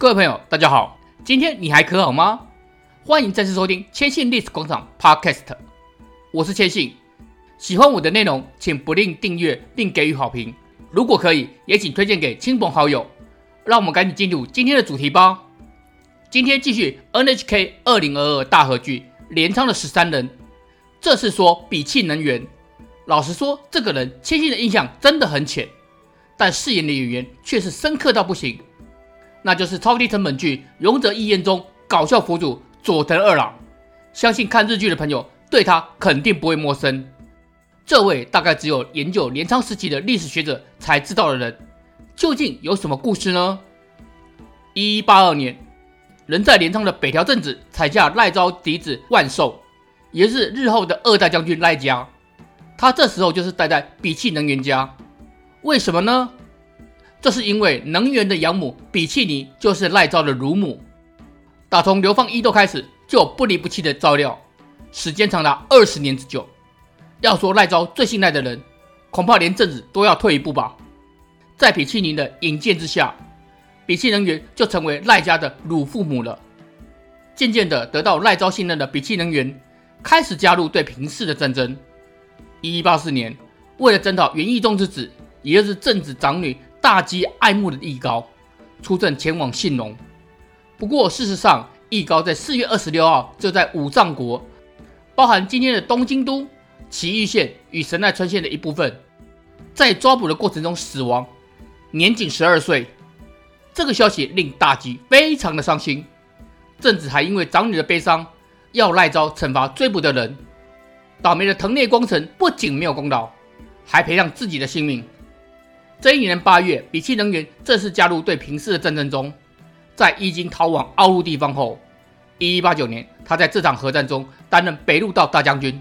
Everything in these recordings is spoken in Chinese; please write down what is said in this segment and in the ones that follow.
各位朋友，大家好，今天你还可好吗？欢迎再次收听千信历史广场 Podcast，我是千信。喜欢我的内容，请不吝订阅并给予好评。如果可以，也请推荐给亲朋好友。让我们赶紧进入今天的主题吧。今天继续 NHK 二零二二大合剧《镰仓的十三人》，这次说比气能源。老实说，这个人千信的印象真的很浅，但饰演的演员却是深刻到不行。那就是超低成本剧《勇者义彦》中搞笑佛祖佐藤二郎，相信看日剧的朋友对他肯定不会陌生。这位大概只有研究镰仓时期的历史学者才知道的人，究竟有什么故事呢？一一八二年，人在镰仓的北条政子采下赖昭嫡子万寿，也是日后的二代将军赖家。他这时候就是待在比气能源家，为什么呢？这是因为能源的养母比气尼就是赖昭的乳母，打从流放伊豆开始就不离不弃的照料，时间长达二十年之久。要说赖昭最信赖的人，恐怕连政子都要退一步吧。在比气尼的引荐之下，比气能源就成为赖家的乳父母了。渐渐的得到赖昭信任的比气能源，开始加入对平氏的战争。一一八四年，为了征讨源义宗之子，也就是正子长女。大姬爱慕的义高出阵前往信浓，不过事实上，义高在四月二十六号就在武藏国，包含今天的东京都、埼玉县与神奈川县的一部分，在抓捕的过程中死亡，年仅十二岁。这个消息令大吉非常的伤心，政子还因为长女的悲伤，要赖招惩罚追捕的人。倒霉的藤内光成不仅没有功劳，还赔上自己的性命。这一年八月，比气能源正式加入对平氏的战争中，在伊京逃往奥陆地方后，一一八九年，他在这场合战中担任北陆道大将军。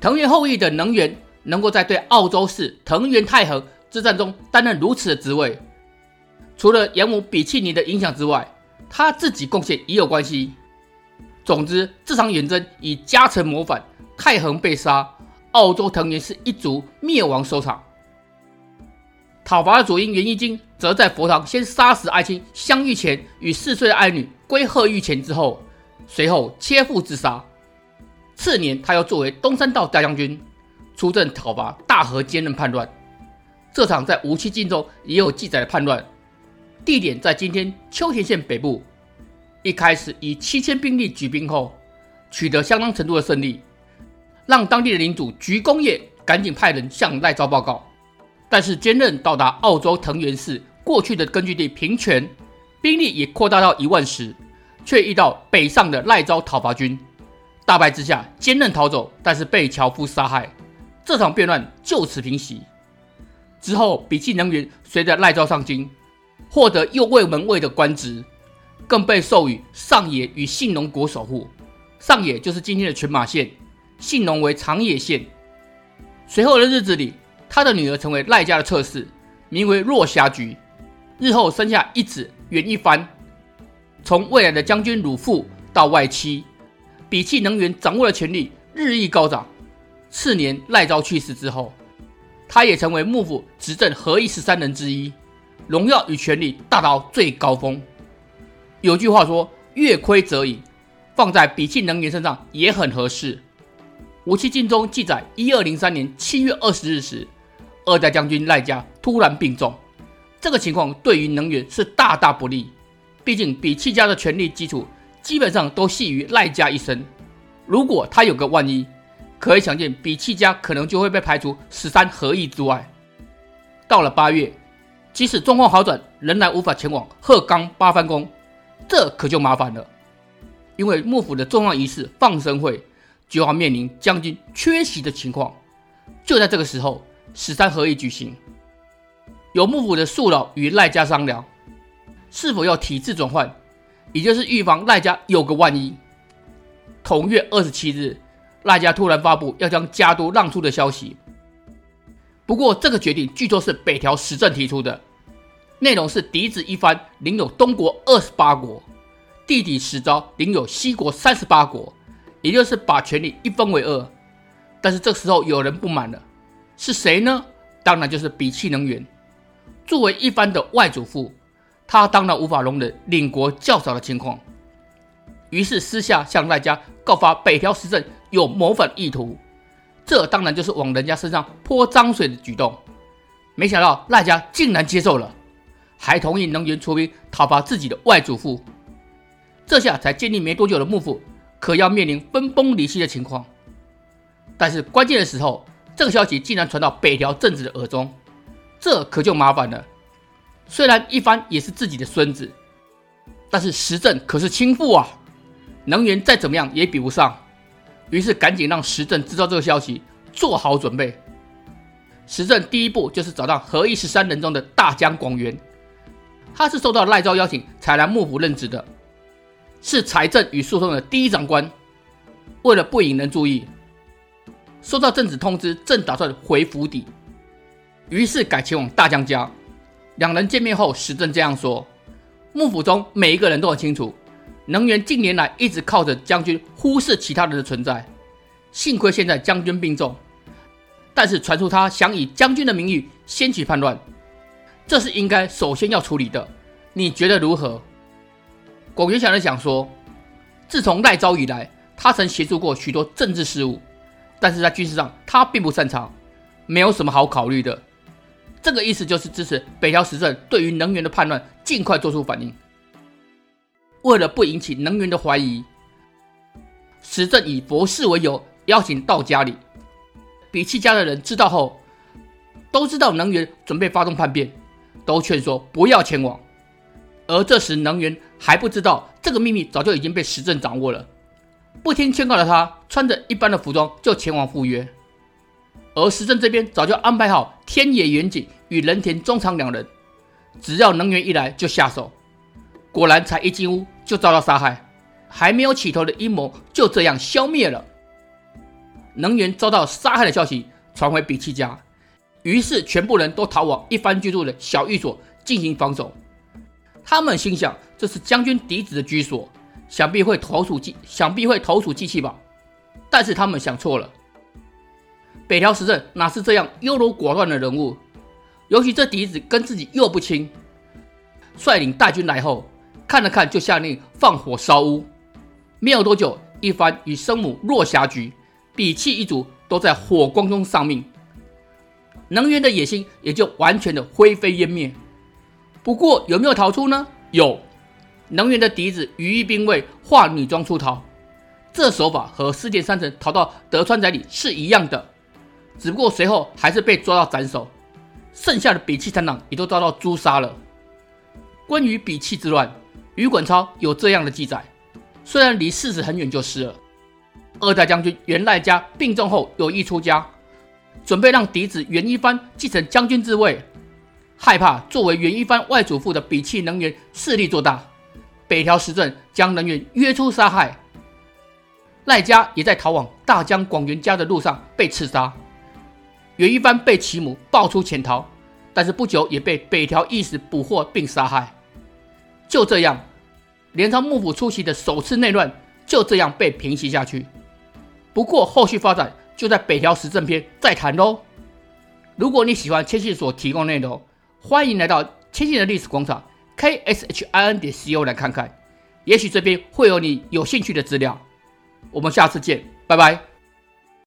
藤原后裔的能源能够在对奥州市藤原泰衡之战中担任如此的职位，除了养母比气尼的影响之外，他自己贡献也有关系。总之，这场远征以家臣谋反、泰衡被杀、澳洲藤原氏一族灭亡收场。讨伐的佐伊源义经则在佛堂先杀死爱卿相玉前与四岁的爱女归贺御前之后，随后切腹自杀。次年，他又作为东山道大将军出阵讨伐大和兼任叛乱。这场在无期镜中也有记载的叛乱，地点在今天秋田县北部。一开始以七千兵力举兵后，取得相当程度的胜利，让当地的领主菊公业赶紧派人向赖昭报告。但是兼任到达澳洲藤原氏过去的根据地平泉，兵力也扩大到一万时，却遇到北上的赖昭讨伐军，大败之下兼任逃走，但是被樵夫杀害，这场变乱就此平息。之后，笔记能源随着赖昭上京，获得右卫门尉的官职，更被授予上野与信浓国守护。上野就是今天的群马县，信浓为长野县。随后的日子里。他的女儿成为赖家的侧室，名为若霞菊，日后生下一子源一帆。从未来的将军乳父到外戚，比气能源掌握的权力日益高涨。次年赖昭去世之后，他也成为幕府执政合议十三人之一，荣耀与权力达到最高峰。有句话说：“月亏则盈”，放在比气能源身上也很合适。武器镜中记载，一二零三年七月二十日时。二代将军赖家突然病重，这个情况对于能源是大大不利。毕竟比气家的权力基础基本上都系于赖家一身，如果他有个万一，可以想见比气家可能就会被排除十三合议之外。到了八月，即使状况好转，仍然无法前往鹤冈八幡宫，这可就麻烦了，因为幕府的重要仪式放生会就要面临将军缺席的情况。就在这个时候。十三合议举行，由幕府的庶老与赖家商量，是否要体制转换，也就是预防赖家有个万一。同月二十七日，赖家突然发布要将家督让出的消息。不过，这个决定据说是北条时政提出的，内容是嫡子一幡领有东国二十八国，弟弟时昭领有西国三十八国，也就是把权力一分为二。但是这时候有人不满了。是谁呢？当然就是比气能源。作为一般的外祖父，他当然无法容忍领国较少的情况，于是私下向赖家告发北条时政有谋反意图。这当然就是往人家身上泼脏水的举动。没想到赖家竟然接受了，还同意能源出兵讨伐自己的外祖父。这下才建立没多久的幕府，可要面临分崩离析的情况。但是关键的时候，这个消息竟然传到北条政子的耳中，这可就麻烦了。虽然一帆也是自己的孙子，但是时政可是亲父啊，能源再怎么样也比不上。于是赶紧让时政知道这个消息，做好准备。时政第一步就是找到合议十三人中的大将广元，他是受到赖昭邀请才来幕府任职的，是财政与诉讼的第一长官。为了不引人注意，收到政子通知，正打算回府邸，于是改前往大将家。两人见面后，时政这样说：“幕府中每一个人都很清楚，能源近年来一直靠着将军忽视其他人的存在。幸亏现在将军病重，但是传出他想以将军的名义掀起叛乱，这是应该首先要处理的。你觉得如何？”广元想了想说：“自从赖昭以来，他曾协助过许多政治事务，但是在军事上他并不擅长，没有什么好考虑的。”这个意思就是支持北条时政对于能源的叛乱尽快做出反应。为了不引起能源的怀疑，时政以佛事为由邀请到家里。比气家的人知道后，都知道能源准备发动叛变，都劝说不要前往。而这时能源还不知道这个秘密早就已经被时政掌握了。不听劝告的他，穿着一般的服装就前往赴约。而时政这边早就安排好天野远景与人田忠长两人，只要能源一来就下手。果然，才一进屋就遭到杀害，还没有起头的阴谋就这样消灭了。能源遭到杀害的消息传回比奇家，于是全部人都逃往一番居住的小寓所进行防守。他们心想，这是将军嫡子的居所，想必会投鼠忌，想必会投鼠忌器吧。但是他们想错了。北条时政哪是这样优柔寡断的人物？尤其这嫡子跟自己又不亲，率领大军来后，看了看就下令放火烧屋。没有多久，一番与生母落霞局，比气一族都在火光中丧命，能源的野心也就完全的灰飞烟灭。不过有没有逃出呢？有，能源的嫡子羽翼兵卫化女装出逃，这手法和织田三成逃到德川宅里是一样的。只不过随后还是被抓到斩首，剩下的比气残党也都遭到诛杀了。关于比气之乱，鱼馆超有这样的记载，虽然离事实很远就是了。二代将军源赖家病重后有意出家，准备让嫡子源一番继承将军之位，害怕作为源一番外祖父的比气能源势力做大，北条时政将人员约出杀害。赖家也在逃往大江广元家的路上被刺杀。源一番被其母爆出潜逃，但是不久也被北条义时捕获并杀害。就这样，镰仓幕府初期的首次内乱就这样被平息下去。不过后续发展就在北条时政篇再谈喽。如果你喜欢千信所提供内容，欢迎来到千信的历史广场 k s h i n 点 c o 来看看，也许这边会有你有兴趣的资料。我们下次见，拜拜。